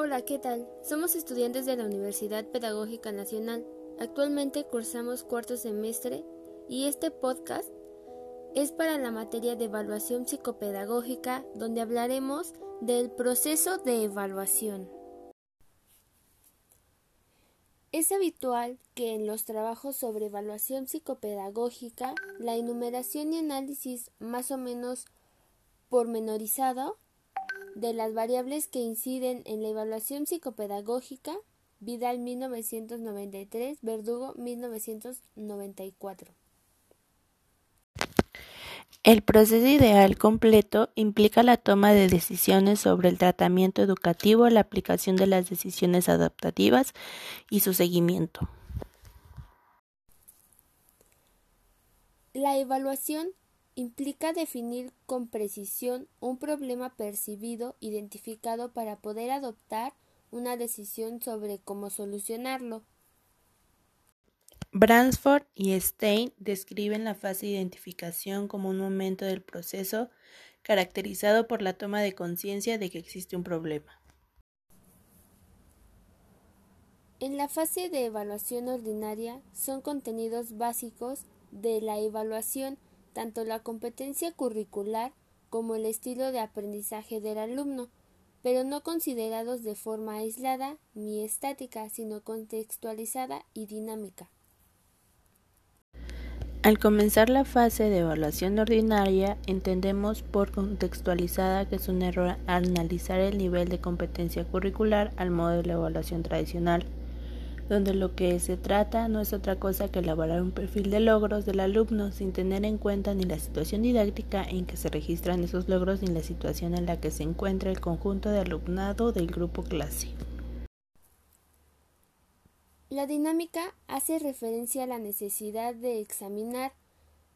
Hola, ¿qué tal? Somos estudiantes de la Universidad Pedagógica Nacional. Actualmente cursamos cuarto semestre y este podcast es para la materia de evaluación psicopedagógica donde hablaremos del proceso de evaluación. Es habitual que en los trabajos sobre evaluación psicopedagógica la enumeración y análisis más o menos pormenorizado de las variables que inciden en la evaluación psicopedagógica, Vidal 1993, Verdugo 1994. El proceso ideal completo implica la toma de decisiones sobre el tratamiento educativo, la aplicación de las decisiones adaptativas y su seguimiento. La evaluación implica definir con precisión un problema percibido, identificado para poder adoptar una decisión sobre cómo solucionarlo. Bransford y Stein describen la fase de identificación como un momento del proceso caracterizado por la toma de conciencia de que existe un problema. En la fase de evaluación ordinaria son contenidos básicos de la evaluación tanto la competencia curricular como el estilo de aprendizaje del alumno, pero no considerados de forma aislada ni estática, sino contextualizada y dinámica. Al comenzar la fase de evaluación ordinaria, entendemos por contextualizada que es un error analizar el nivel de competencia curricular al modo de la evaluación tradicional donde lo que se trata no es otra cosa que elaborar un perfil de logros del alumno sin tener en cuenta ni la situación didáctica en que se registran esos logros ni la situación en la que se encuentra el conjunto de alumnado del grupo clase. La dinámica hace referencia a la necesidad de examinar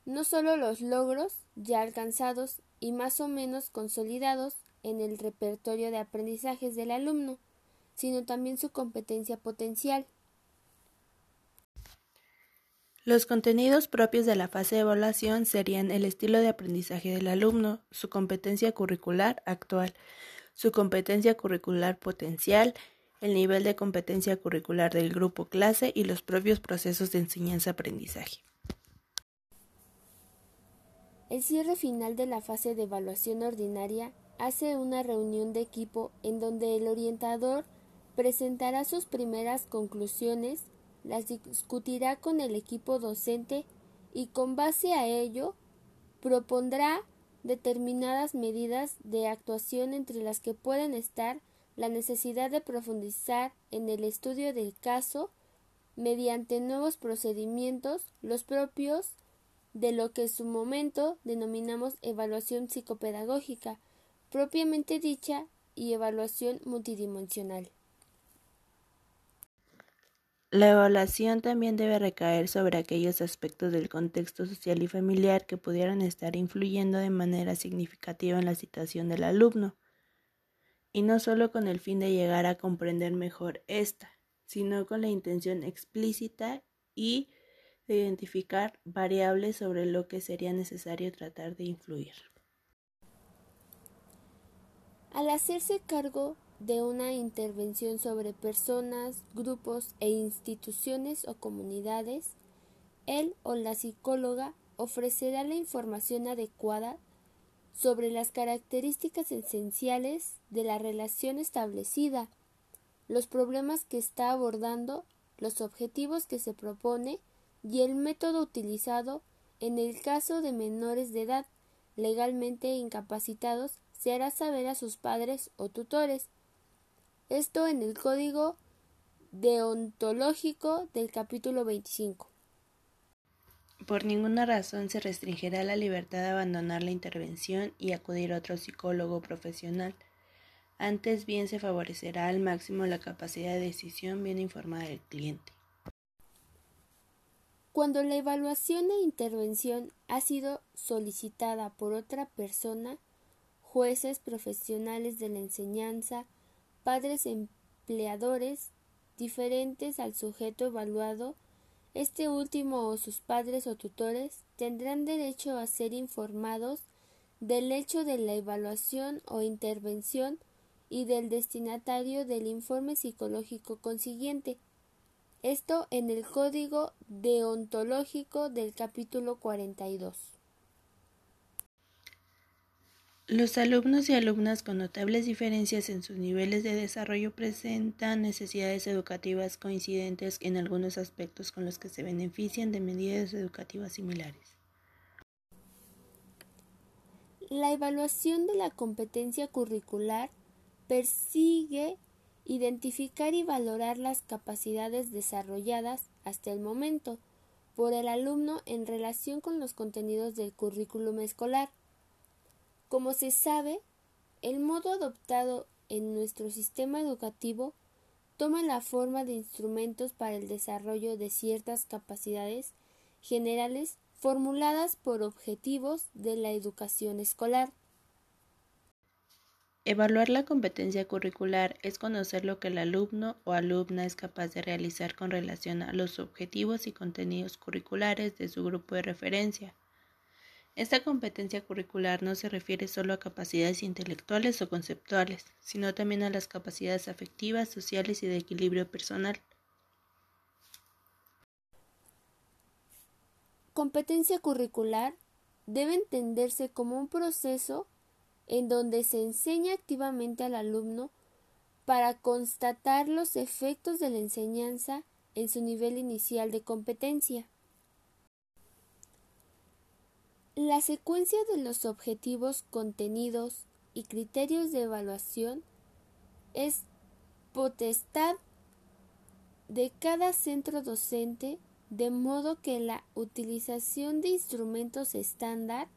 no solo los logros ya alcanzados y más o menos consolidados en el repertorio de aprendizajes del alumno, sino también su competencia potencial. Los contenidos propios de la fase de evaluación serían el estilo de aprendizaje del alumno, su competencia curricular actual, su competencia curricular potencial, el nivel de competencia curricular del grupo clase y los propios procesos de enseñanza-aprendizaje. El cierre final de la fase de evaluación ordinaria hace una reunión de equipo en donde el orientador presentará sus primeras conclusiones las discutirá con el equipo docente y con base a ello propondrá determinadas medidas de actuación entre las que pueden estar la necesidad de profundizar en el estudio del caso mediante nuevos procedimientos, los propios de lo que en su momento denominamos evaluación psicopedagógica, propiamente dicha, y evaluación multidimensional. La evaluación también debe recaer sobre aquellos aspectos del contexto social y familiar que pudieran estar influyendo de manera significativa en la situación del alumno, y no solo con el fin de llegar a comprender mejor esta, sino con la intención explícita y de identificar variables sobre lo que sería necesario tratar de influir. Al hacerse cargo de una intervención sobre personas, grupos e instituciones o comunidades, él o la psicóloga ofrecerá la información adecuada sobre las características esenciales de la relación establecida, los problemas que está abordando, los objetivos que se propone y el método utilizado en el caso de menores de edad. Legalmente incapacitados se hará saber a sus padres o tutores esto en el Código Deontológico del capítulo 25. Por ninguna razón se restringirá la libertad de abandonar la intervención y acudir a otro psicólogo profesional. Antes bien se favorecerá al máximo la capacidad de decisión bien informada del cliente. Cuando la evaluación e intervención ha sido solicitada por otra persona, jueces profesionales de la enseñanza, padres empleadores diferentes al sujeto evaluado, este último o sus padres o tutores tendrán derecho a ser informados del hecho de la evaluación o intervención y del destinatario del informe psicológico consiguiente. Esto en el Código Deontológico del capítulo 42. Los alumnos y alumnas con notables diferencias en sus niveles de desarrollo presentan necesidades educativas coincidentes en algunos aspectos con los que se benefician de medidas educativas similares. La evaluación de la competencia curricular persigue identificar y valorar las capacidades desarrolladas hasta el momento por el alumno en relación con los contenidos del currículum escolar. Como se sabe, el modo adoptado en nuestro sistema educativo toma la forma de instrumentos para el desarrollo de ciertas capacidades generales formuladas por objetivos de la educación escolar. Evaluar la competencia curricular es conocer lo que el alumno o alumna es capaz de realizar con relación a los objetivos y contenidos curriculares de su grupo de referencia. Esta competencia curricular no se refiere solo a capacidades intelectuales o conceptuales, sino también a las capacidades afectivas, sociales y de equilibrio personal. Competencia curricular debe entenderse como un proceso en donde se enseña activamente al alumno para constatar los efectos de la enseñanza en su nivel inicial de competencia. La secuencia de los objetivos, contenidos y criterios de evaluación es potestad de cada centro docente de modo que la utilización de instrumentos estándar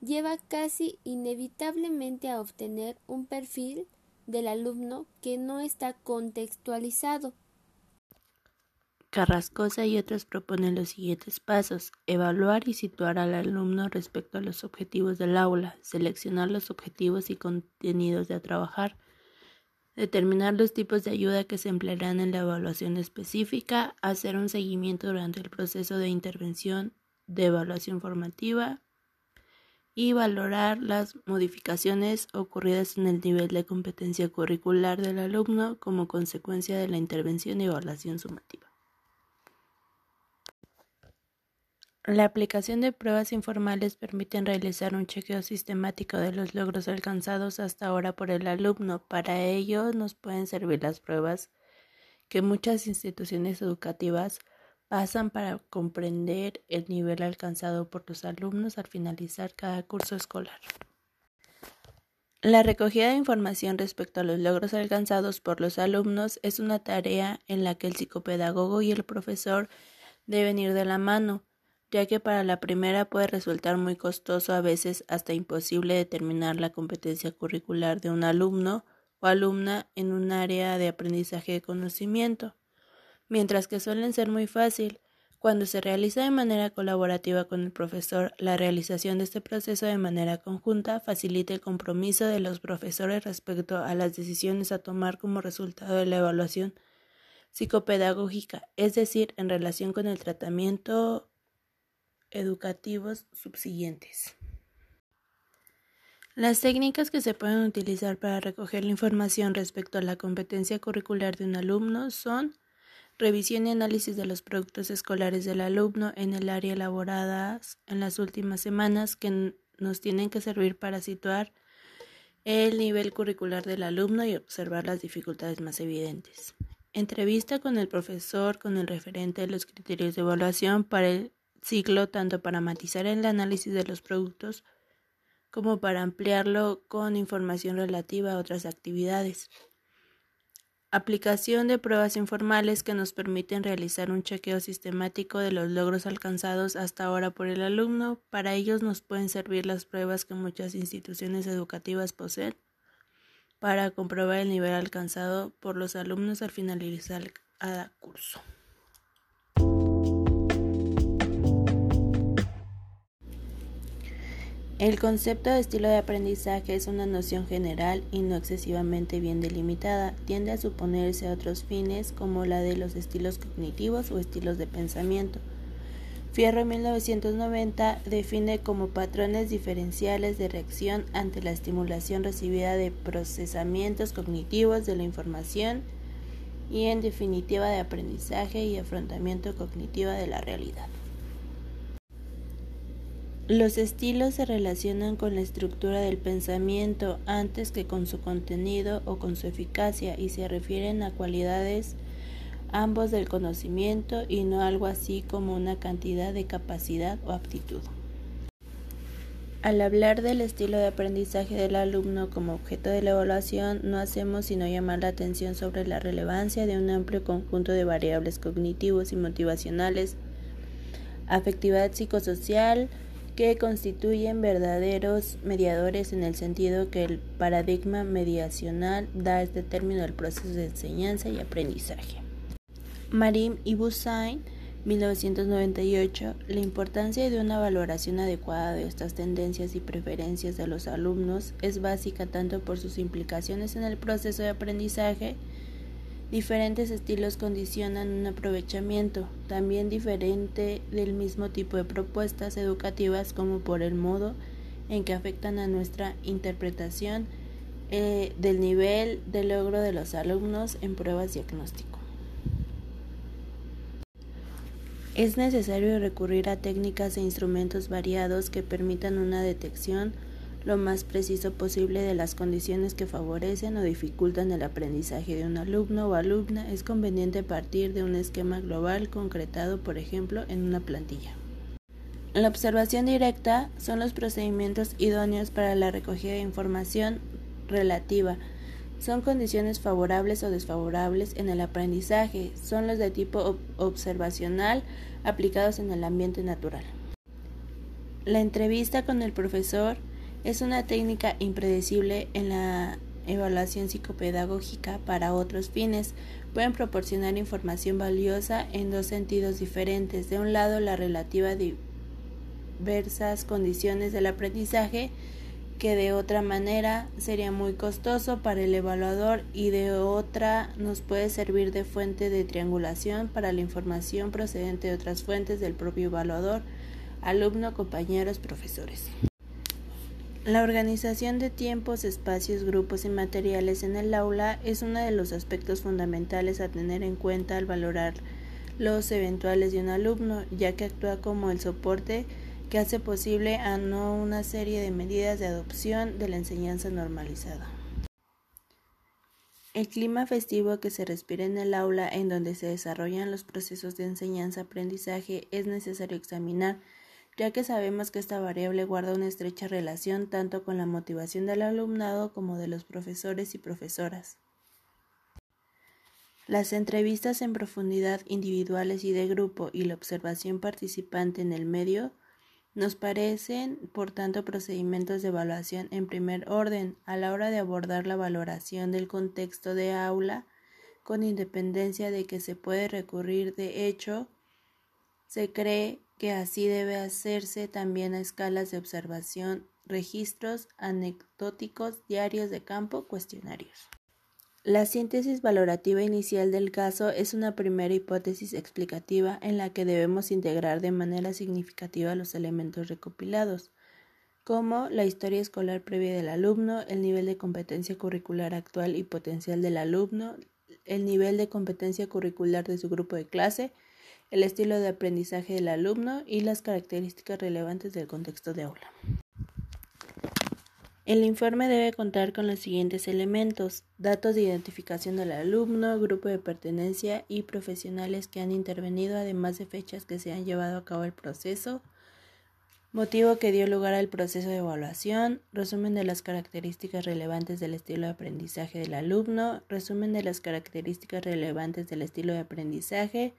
lleva casi inevitablemente a obtener un perfil del alumno que no está contextualizado. Carrascosa y otros proponen los siguientes pasos. Evaluar y situar al alumno respecto a los objetivos del aula, seleccionar los objetivos y contenidos de trabajar, determinar los tipos de ayuda que se emplearán en la evaluación específica, hacer un seguimiento durante el proceso de intervención de evaluación formativa, y valorar las modificaciones ocurridas en el nivel de competencia curricular del alumno como consecuencia de la intervención y evaluación sumativa. La aplicación de pruebas informales permite realizar un chequeo sistemático de los logros alcanzados hasta ahora por el alumno. Para ello nos pueden servir las pruebas que muchas instituciones educativas pasan para comprender el nivel alcanzado por los alumnos al finalizar cada curso escolar. La recogida de información respecto a los logros alcanzados por los alumnos es una tarea en la que el psicopedagogo y el profesor deben ir de la mano, ya que para la primera puede resultar muy costoso, a veces hasta imposible determinar la competencia curricular de un alumno o alumna en un área de aprendizaje de conocimiento mientras que suelen ser muy fácil. Cuando se realiza de manera colaborativa con el profesor, la realización de este proceso de manera conjunta facilita el compromiso de los profesores respecto a las decisiones a tomar como resultado de la evaluación psicopedagógica, es decir, en relación con el tratamiento educativos subsiguientes. Las técnicas que se pueden utilizar para recoger la información respecto a la competencia curricular de un alumno son Revisión y análisis de los productos escolares del alumno en el área elaboradas en las últimas semanas que nos tienen que servir para situar el nivel curricular del alumno y observar las dificultades más evidentes. Entrevista con el profesor con el referente de los criterios de evaluación para el ciclo, tanto para matizar el análisis de los productos como para ampliarlo con información relativa a otras actividades. Aplicación de pruebas informales que nos permiten realizar un chequeo sistemático de los logros alcanzados hasta ahora por el alumno. Para ellos nos pueden servir las pruebas que muchas instituciones educativas poseen para comprobar el nivel alcanzado por los alumnos al finalizar cada curso. El concepto de estilo de aprendizaje es una noción general y no excesivamente bien delimitada. Tiende a suponerse a otros fines como la de los estilos cognitivos o estilos de pensamiento. Fierro 1990 define como patrones diferenciales de reacción ante la estimulación recibida de procesamientos cognitivos de la información y en definitiva de aprendizaje y afrontamiento cognitivo de la realidad. Los estilos se relacionan con la estructura del pensamiento antes que con su contenido o con su eficacia y se refieren a cualidades ambos del conocimiento y no algo así como una cantidad de capacidad o aptitud. Al hablar del estilo de aprendizaje del alumno como objeto de la evaluación, no hacemos sino llamar la atención sobre la relevancia de un amplio conjunto de variables cognitivos y motivacionales, afectividad psicosocial, que constituyen verdaderos mediadores en el sentido que el paradigma mediacional da este término al proceso de enseñanza y aprendizaje. Marim y Busain 1998, la importancia de una valoración adecuada de estas tendencias y preferencias de los alumnos es básica tanto por sus implicaciones en el proceso de aprendizaje, diferentes estilos condicionan un aprovechamiento, también diferente del mismo tipo de propuestas educativas como por el modo en que afectan a nuestra interpretación eh, del nivel de logro de los alumnos en pruebas diagnósticas. Es necesario recurrir a técnicas e instrumentos variados que permitan una detección lo más preciso posible de las condiciones que favorecen o dificultan el aprendizaje de un alumno o alumna. Es conveniente partir de un esquema global concretado, por ejemplo, en una plantilla. La observación directa son los procedimientos idóneos para la recogida de información relativa son condiciones favorables o desfavorables en el aprendizaje, son los de tipo observacional aplicados en el ambiente natural. La entrevista con el profesor es una técnica impredecible en la evaluación psicopedagógica para otros fines. Pueden proporcionar información valiosa en dos sentidos diferentes. De un lado, la relativa diversas condiciones del aprendizaje que de otra manera sería muy costoso para el evaluador y de otra nos puede servir de fuente de triangulación para la información procedente de otras fuentes del propio evaluador, alumno, compañeros, profesores. La organización de tiempos, espacios, grupos y materiales en el aula es uno de los aspectos fundamentales a tener en cuenta al valorar los eventuales de un alumno, ya que actúa como el soporte que hace posible a no una serie de medidas de adopción de la enseñanza normalizada. El clima festivo que se respira en el aula en donde se desarrollan los procesos de enseñanza-aprendizaje es necesario examinar, ya que sabemos que esta variable guarda una estrecha relación tanto con la motivación del alumnado como de los profesores y profesoras. Las entrevistas en profundidad individuales y de grupo y la observación participante en el medio nos parecen, por tanto, procedimientos de evaluación en primer orden a la hora de abordar la valoración del contexto de aula, con independencia de que se puede recurrir de hecho, se cree que así debe hacerse también a escalas de observación, registros anecdóticos, diarios de campo, cuestionarios. La síntesis valorativa inicial del caso es una primera hipótesis explicativa en la que debemos integrar de manera significativa los elementos recopilados, como la historia escolar previa del alumno, el nivel de competencia curricular actual y potencial del alumno, el nivel de competencia curricular de su grupo de clase, el estilo de aprendizaje del alumno y las características relevantes del contexto de aula. El informe debe contar con los siguientes elementos, datos de identificación del alumno, grupo de pertenencia y profesionales que han intervenido, además de fechas que se han llevado a cabo el proceso, motivo que dio lugar al proceso de evaluación, resumen de las características relevantes del estilo de aprendizaje del alumno, resumen de las características relevantes del estilo de aprendizaje,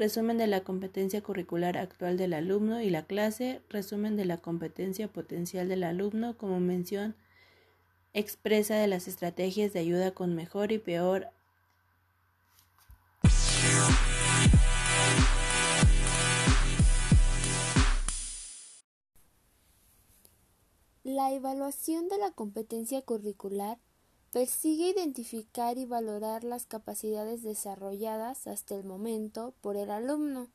resumen de la competencia curricular actual del alumno y la clase, resumen de la competencia potencial del alumno. Como mención expresa de las estrategias de ayuda con mejor y peor La evaluación de la competencia curricular Persigue identificar y valorar las capacidades desarrolladas hasta el momento por el alumno.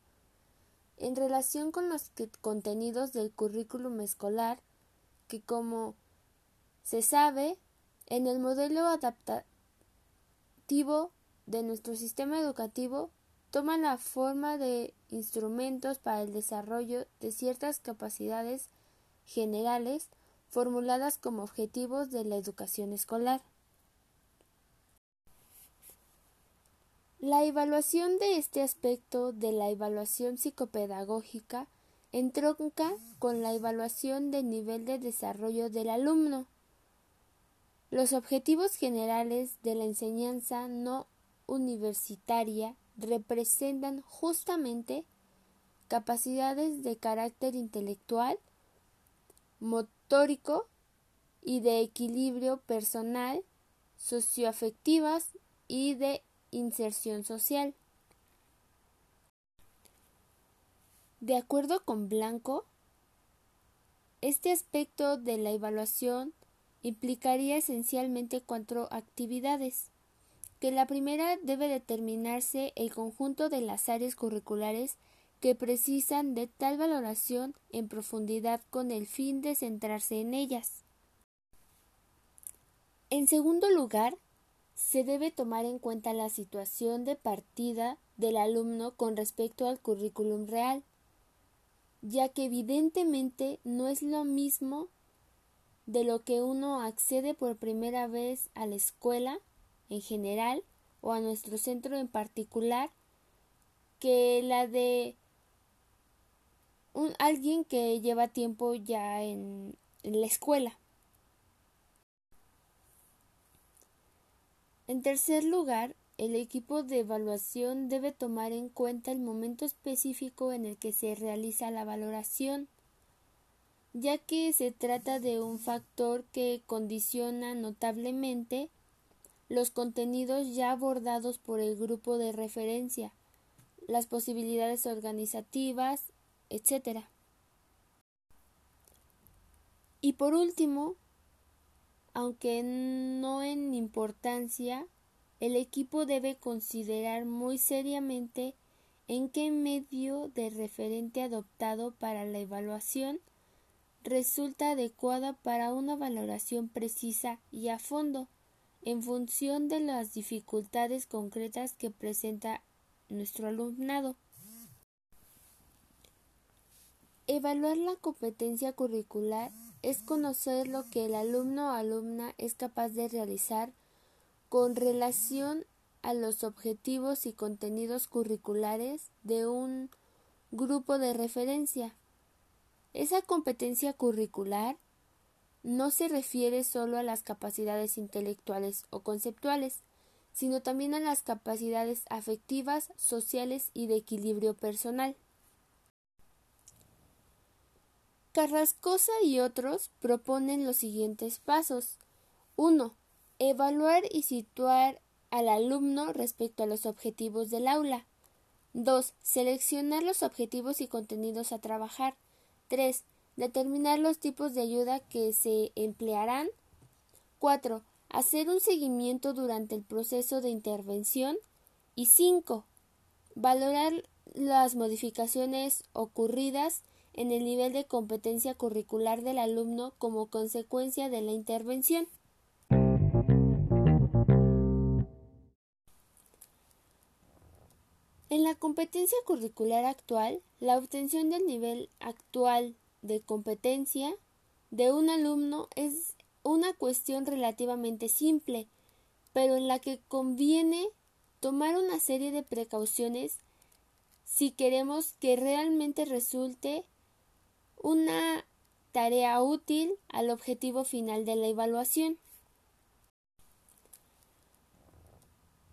en relación con los contenidos del currículum escolar que como se sabe en el modelo adaptativo de nuestro sistema educativo toma la forma de instrumentos para el desarrollo de ciertas capacidades generales formuladas como objetivos de la educación escolar. La evaluación de este aspecto de la evaluación psicopedagógica entronca con la evaluación del nivel de desarrollo del alumno. Los objetivos generales de la enseñanza no universitaria representan justamente capacidades de carácter intelectual, motórico y de equilibrio personal, socioafectivas y de inserción social. De acuerdo con Blanco, este aspecto de la evaluación implicaría esencialmente cuatro actividades, que la primera debe determinarse el conjunto de las áreas curriculares que precisan de tal valoración en profundidad con el fin de centrarse en ellas. En segundo lugar, se debe tomar en cuenta la situación de partida del alumno con respecto al currículum real, ya que evidentemente no es lo mismo de lo que uno accede por primera vez a la escuela en general o a nuestro centro en particular que la de un, alguien que lleva tiempo ya en la escuela. En tercer lugar, el equipo de evaluación debe tomar en cuenta el momento específico en el que se realiza la valoración, ya que se trata de un factor que condiciona notablemente los contenidos ya abordados por el grupo de referencia, las posibilidades organizativas, etc. Y por último, aunque no en importancia, el equipo debe considerar muy seriamente en qué medio de referente adoptado para la evaluación resulta adecuada para una valoración precisa y a fondo en función de las dificultades concretas que presenta nuestro alumnado. Evaluar la competencia curricular es conocer lo que el alumno o alumna es capaz de realizar con relación a los objetivos y contenidos curriculares de un grupo de referencia. Esa competencia curricular no se refiere solo a las capacidades intelectuales o conceptuales, sino también a las capacidades afectivas, sociales y de equilibrio personal. Carrascosa y otros proponen los siguientes pasos. 1. Evaluar y situar al alumno respecto a los objetivos del aula. 2. Seleccionar los objetivos y contenidos a trabajar. 3. Determinar los tipos de ayuda que se emplearán. 4. Hacer un seguimiento durante el proceso de intervención. Y 5. Valorar las modificaciones ocurridas en el nivel de competencia curricular del alumno como consecuencia de la intervención. En la competencia curricular actual, la obtención del nivel actual de competencia de un alumno es una cuestión relativamente simple, pero en la que conviene tomar una serie de precauciones si queremos que realmente resulte una tarea útil al objetivo final de la evaluación.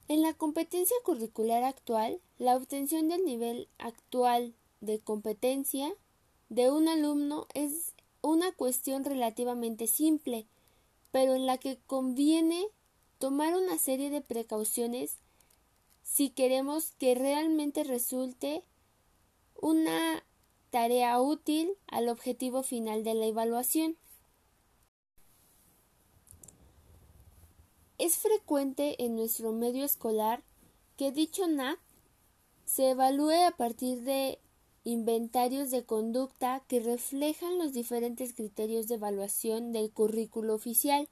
En la competencia curricular actual, la obtención del nivel actual de competencia de un alumno es una cuestión relativamente simple, pero en la que conviene tomar una serie de precauciones si queremos que realmente resulte una tarea útil al objetivo final de la evaluación. Es frecuente en nuestro medio escolar que dicho NAP se evalúe a partir de inventarios de conducta que reflejan los diferentes criterios de evaluación del currículo oficial,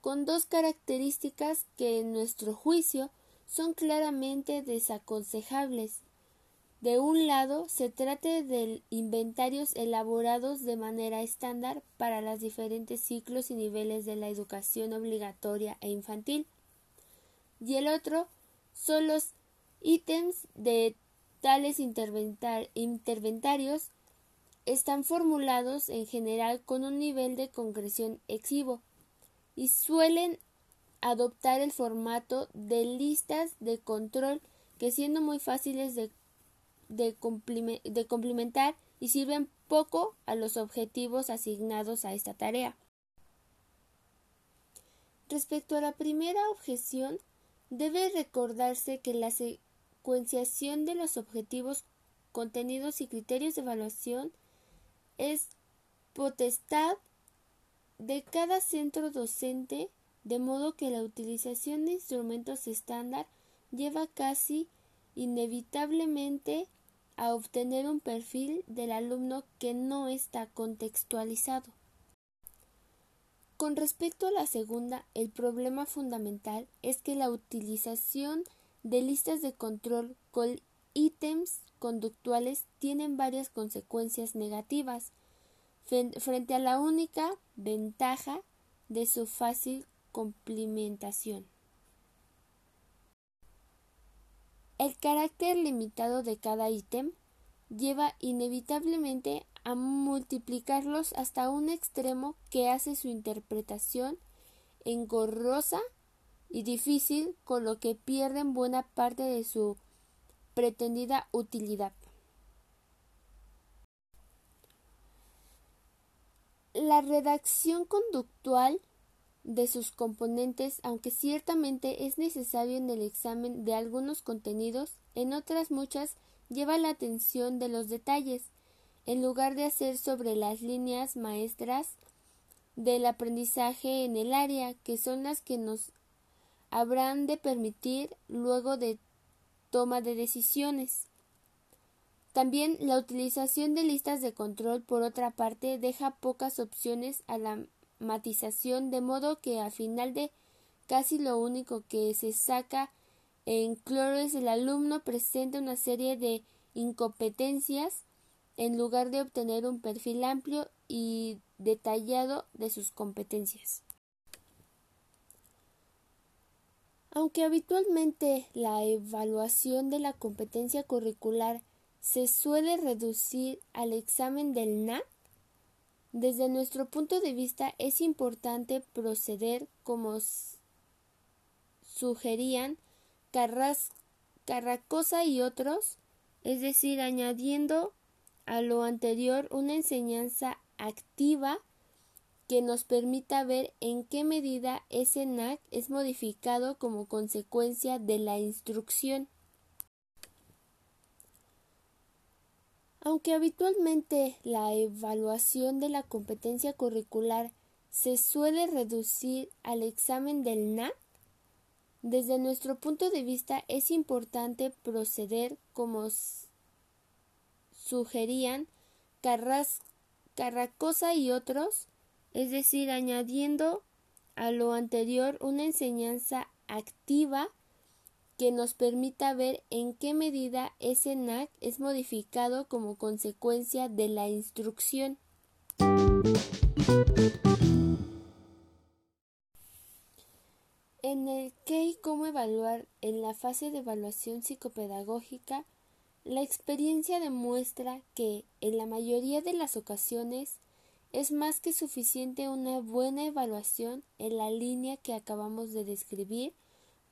con dos características que en nuestro juicio son claramente desaconsejables. De un lado, se trata de inventarios elaborados de manera estándar para los diferentes ciclos y niveles de la educación obligatoria e infantil, y el otro son los ítems de tales interventarios. Están formulados en general con un nivel de concreción exhibo y suelen adoptar el formato de listas de control que siendo muy fáciles de, de, complementar y sirven poco a los objetivos asignados a esta tarea. Respecto a la primera objeción, debe recordarse que la secuenciación de los objetivos, contenidos y criterios de evaluación es potestad de cada centro docente de modo que la utilización de instrumentos estándar lleva casi inevitablemente a obtener un perfil del alumno que no está contextualizado. Con respecto a la segunda, el problema fundamental es que la utilización de listas de control con ítems conductuales tienen varias consecuencias negativas frente a la única ventaja de su fácil complementación. El carácter limitado de cada ítem lleva inevitablemente a multiplicarlos hasta un extremo que hace su interpretación engorrosa y difícil, con lo que pierden buena parte de su pretendida utilidad. La redacción conductual de sus componentes, aunque ciertamente es necesario en el examen de algunos contenidos, en otras muchas lleva la atención de los detalles, en lugar de hacer sobre las líneas maestras del aprendizaje en el área, que son las que nos habrán de permitir luego de toma de decisiones. También la utilización de listas de control, por otra parte, deja pocas opciones a la matización, de modo que al final de casi lo único que se saca en cloro es el alumno presenta una serie de incompetencias en lugar de obtener un perfil amplio y detallado de sus competencias. Aunque habitualmente la evaluación de la competencia curricular se suele reducir al examen del NAT, desde nuestro punto de vista es importante proceder como sugerían Carracosa y otros, es decir, añadiendo a lo anterior una enseñanza activa que nos permita ver en qué medida ese NAC es modificado como consecuencia de la instrucción. Aunque habitualmente la evaluación de la competencia curricular se suele reducir al examen del NAT, desde nuestro punto de vista es importante proceder como sugerían Carracosa y otros, es decir, añadiendo a lo anterior una enseñanza activa que nos permita ver en qué medida ese NAC es modificado como consecuencia de la instrucción. En el qué y cómo evaluar en la fase de evaluación psicopedagógica, la experiencia demuestra que, en la mayoría de las ocasiones, es más que suficiente una buena evaluación en la línea que acabamos de describir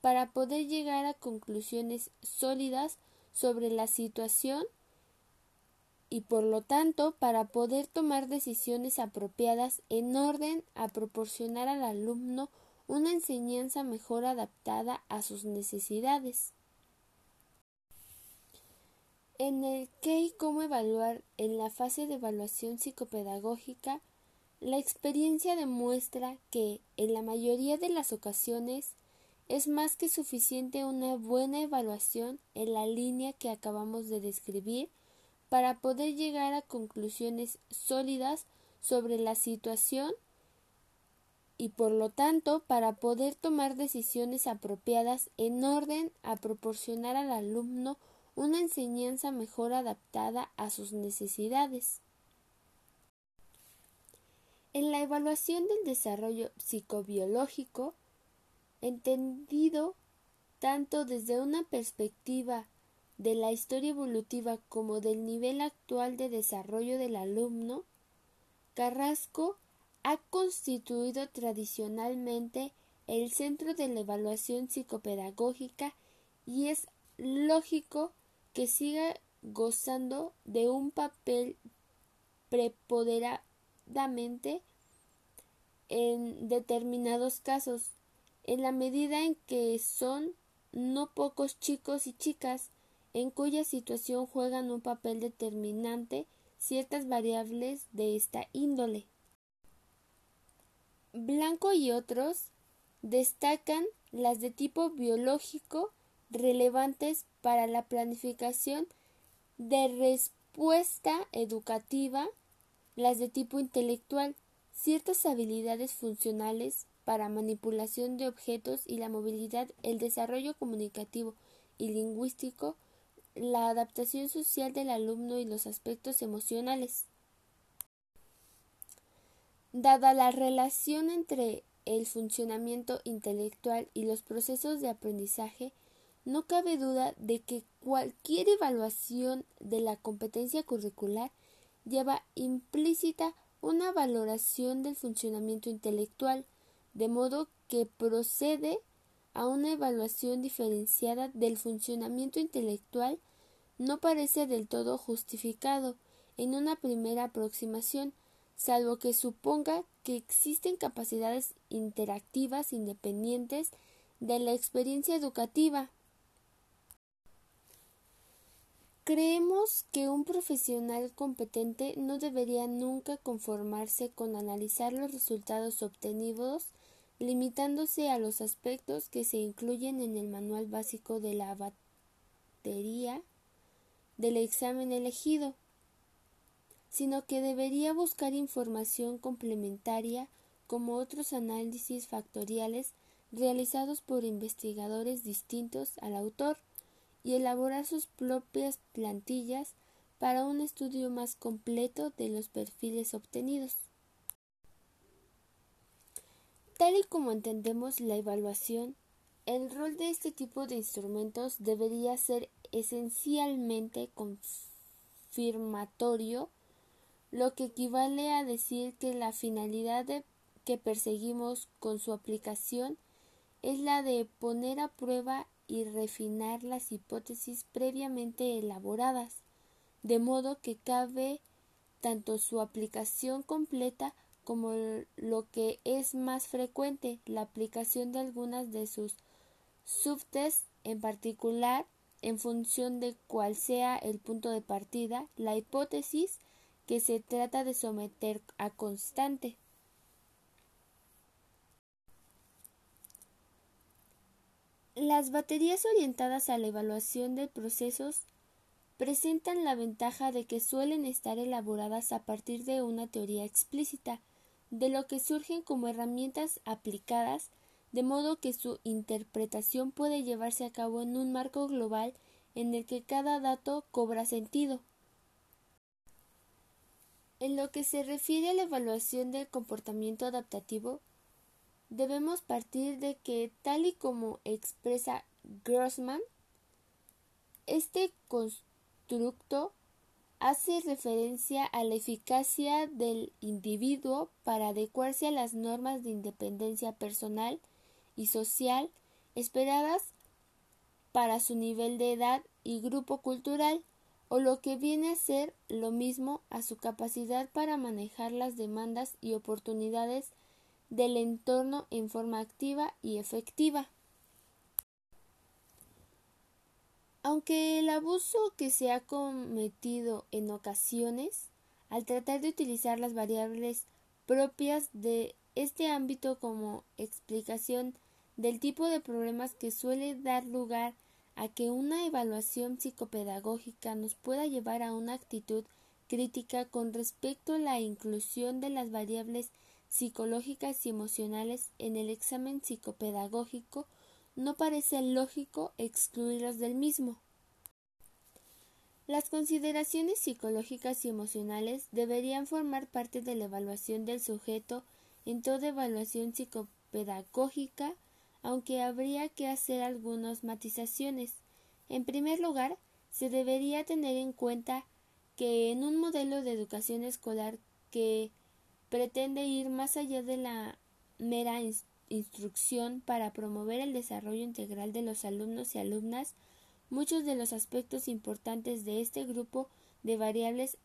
para poder llegar a conclusiones sólidas sobre la situación y por lo tanto para poder tomar decisiones apropiadas en orden a proporcionar al alumno una enseñanza mejor adaptada a sus necesidades. En el qué y cómo evaluar en la fase de evaluación psicopedagógica, la experiencia demuestra que, en la mayoría de las ocasiones, es más que suficiente una buena evaluación en la línea que acabamos de describir para poder llegar a conclusiones sólidas sobre la situación y por lo tanto para poder tomar decisiones apropiadas en orden a proporcionar al alumno una enseñanza mejor adaptada a sus necesidades. En la evaluación del desarrollo psicobiológico, entendido tanto desde una perspectiva de la historia evolutiva como del nivel actual de desarrollo del alumno, Carrasco ha constituido tradicionalmente el centro de la evaluación psicopedagógica y es lógico que siga gozando de un papel preponderadamente en determinados casos, en la medida en que son no pocos chicos y chicas en cuya situación juegan un papel determinante ciertas variables de esta índole. Blanco y otros destacan las de tipo biológico relevantes para la planificación de respuesta educativa, las de tipo intelectual, ciertas habilidades funcionales para manipulación de objetos y la movilidad, el desarrollo comunicativo y lingüístico, la adaptación social del alumno y los aspectos emocionales. Dada la relación entre el funcionamiento intelectual y los procesos de aprendizaje, no cabe duda de que cualquier evaluación de la competencia curricular lleva implícita una valoración del funcionamiento intelectual, de modo que procede a una evaluación diferenciada del funcionamiento intelectual no parece del todo justificado en una primera aproximación, salvo que suponga que existen capacidades interactivas independientes de la experiencia educativa. Creemos que un profesional competente no debería nunca conformarse con analizar los resultados obtenidos limitándose a los aspectos que se incluyen en el manual básico de la batería del examen elegido, sino que debería buscar información complementaria como otros análisis factoriales realizados por investigadores distintos al autor y elaborar sus propias plantillas para un estudio más completo de los perfiles obtenidos. Tal y como entendemos la evaluación, el rol de este tipo de instrumentos debería ser esencialmente confirmatorio, lo que equivale a decir que la finalidad que perseguimos con su aplicación es la de poner a prueba y refinar las hipótesis previamente elaboradas, de modo que cabe tanto su aplicación completa como lo que es más frecuente, la aplicación de algunas de sus subtests en particular en función de cuál sea el punto de partida, la hipótesis que se trata de someter a constante. Las baterías orientadas a la evaluación de procesos presentan la ventaja de que suelen estar elaboradas a partir de una teoría explícita, de lo que surgen como herramientas aplicadas de modo que su interpretación puede llevarse a cabo en un marco global en el que cada dato cobra sentido. En lo que se refiere a la evaluación del comportamiento adaptativo, debemos partir de que, tal y como expresa Grossman, este constructo hace referencia a la eficacia del individuo para adecuarse a las normas de independencia personal y social esperadas para su nivel de edad y grupo cultural, o lo que viene a ser lo mismo a su capacidad para manejar las demandas y oportunidades del entorno en forma activa y efectiva. Aunque el abuso que se ha cometido en ocasiones al tratar de utilizar las variables propias de este ámbito como explicación del tipo de problemas que suele dar lugar a que una evaluación psicopedagógica nos pueda llevar a una actitud crítica con respecto a la inclusión de las variables psicológicas y emocionales en el examen psicopedagógico, no parece lógico excluirlas del mismo. Las consideraciones psicológicas y emocionales deberían formar parte de la evaluación del sujeto en toda evaluación psicopedagógica, aunque habría que hacer algunas matizaciones. En primer lugar, se debería tener en cuenta que en un modelo de educación escolar que pretende ir más allá de la mera instrucción para promover el desarrollo integral de los alumnos y alumnas, muchos de los aspectos importantes de este grupo de variables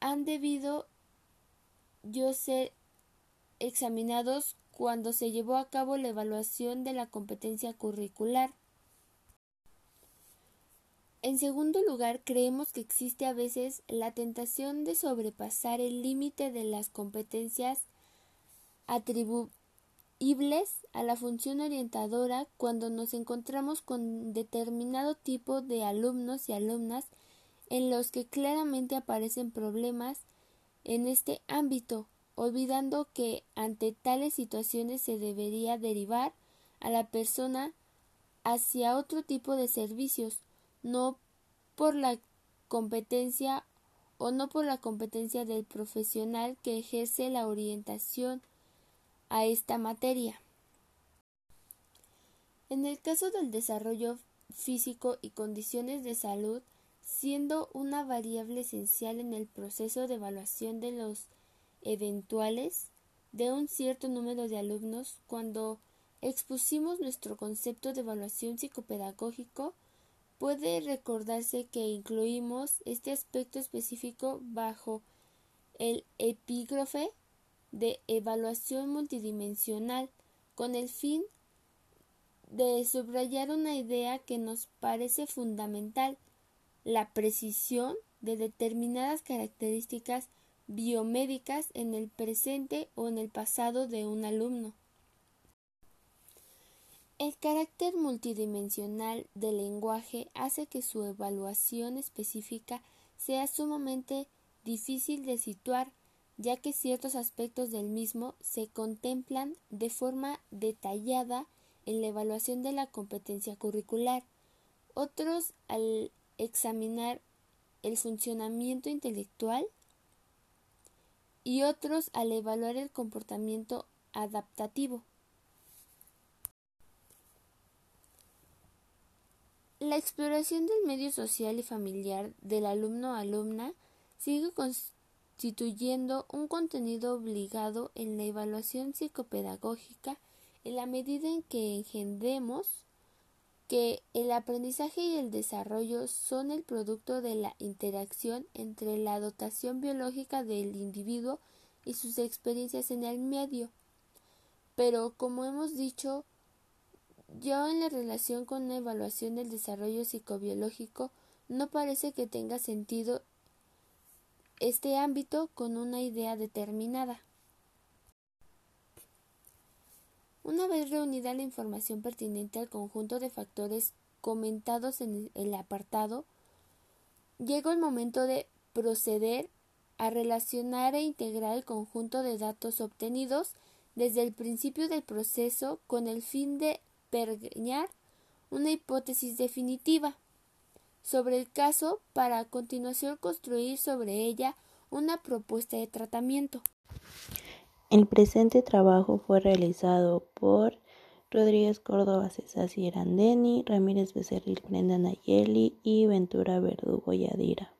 han debido yo ser examinados cuando se llevó a cabo la evaluación de la competencia curricular. En segundo lugar, creemos que existe a veces la tentación de sobrepasar el límite de las competencias a la función orientadora cuando nos encontramos con determinado tipo de alumnos y alumnas en los que claramente aparecen problemas en este ámbito, olvidando que ante tales situaciones se debería derivar a la persona hacia otro tipo de servicios, no por la competencia o no por la competencia del profesional que ejerce la orientación a esta materia. En el caso del desarrollo físico y condiciones de salud, siendo una variable esencial en el proceso de evaluación de los eventuales de un cierto número de alumnos, cuando expusimos nuestro concepto de evaluación psicopedagógico, Puede recordarse que incluimos este aspecto específico bajo el epígrafe de evaluación multidimensional con el fin de subrayar una idea que nos parece fundamental, la precisión de determinadas características biomédicas en el presente o en el pasado de un alumno. El carácter multidimensional del lenguaje hace que su evaluación específica sea sumamente difícil de situar, ya que ciertos aspectos del mismo se contemplan de forma detallada en la evaluación de la competencia curricular, otros al examinar el funcionamiento intelectual y otros al evaluar el comportamiento adaptativo. La exploración del medio social y familiar del alumno-alumna sigue constituyendo un contenido obligado en la evaluación psicopedagógica en la medida en que engendremos que el aprendizaje y el desarrollo son el producto de la interacción entre la dotación biológica del individuo y sus experiencias en el medio. Pero, como hemos dicho, yo en la relación con la evaluación del desarrollo psicobiológico no parece que tenga sentido este ámbito con una idea determinada. Una vez reunida la información pertinente al conjunto de factores comentados en el apartado, llegó el momento de proceder a relacionar e integrar el conjunto de datos obtenidos desde el principio del proceso con el fin de pergeñar una hipótesis definitiva sobre el caso para a continuación construir sobre ella una propuesta de tratamiento. El presente trabajo fue realizado por Rodríguez Córdoba César Irandeni, Ramírez Becerril Brenda Nayeli y Ventura Verdugo Yadira.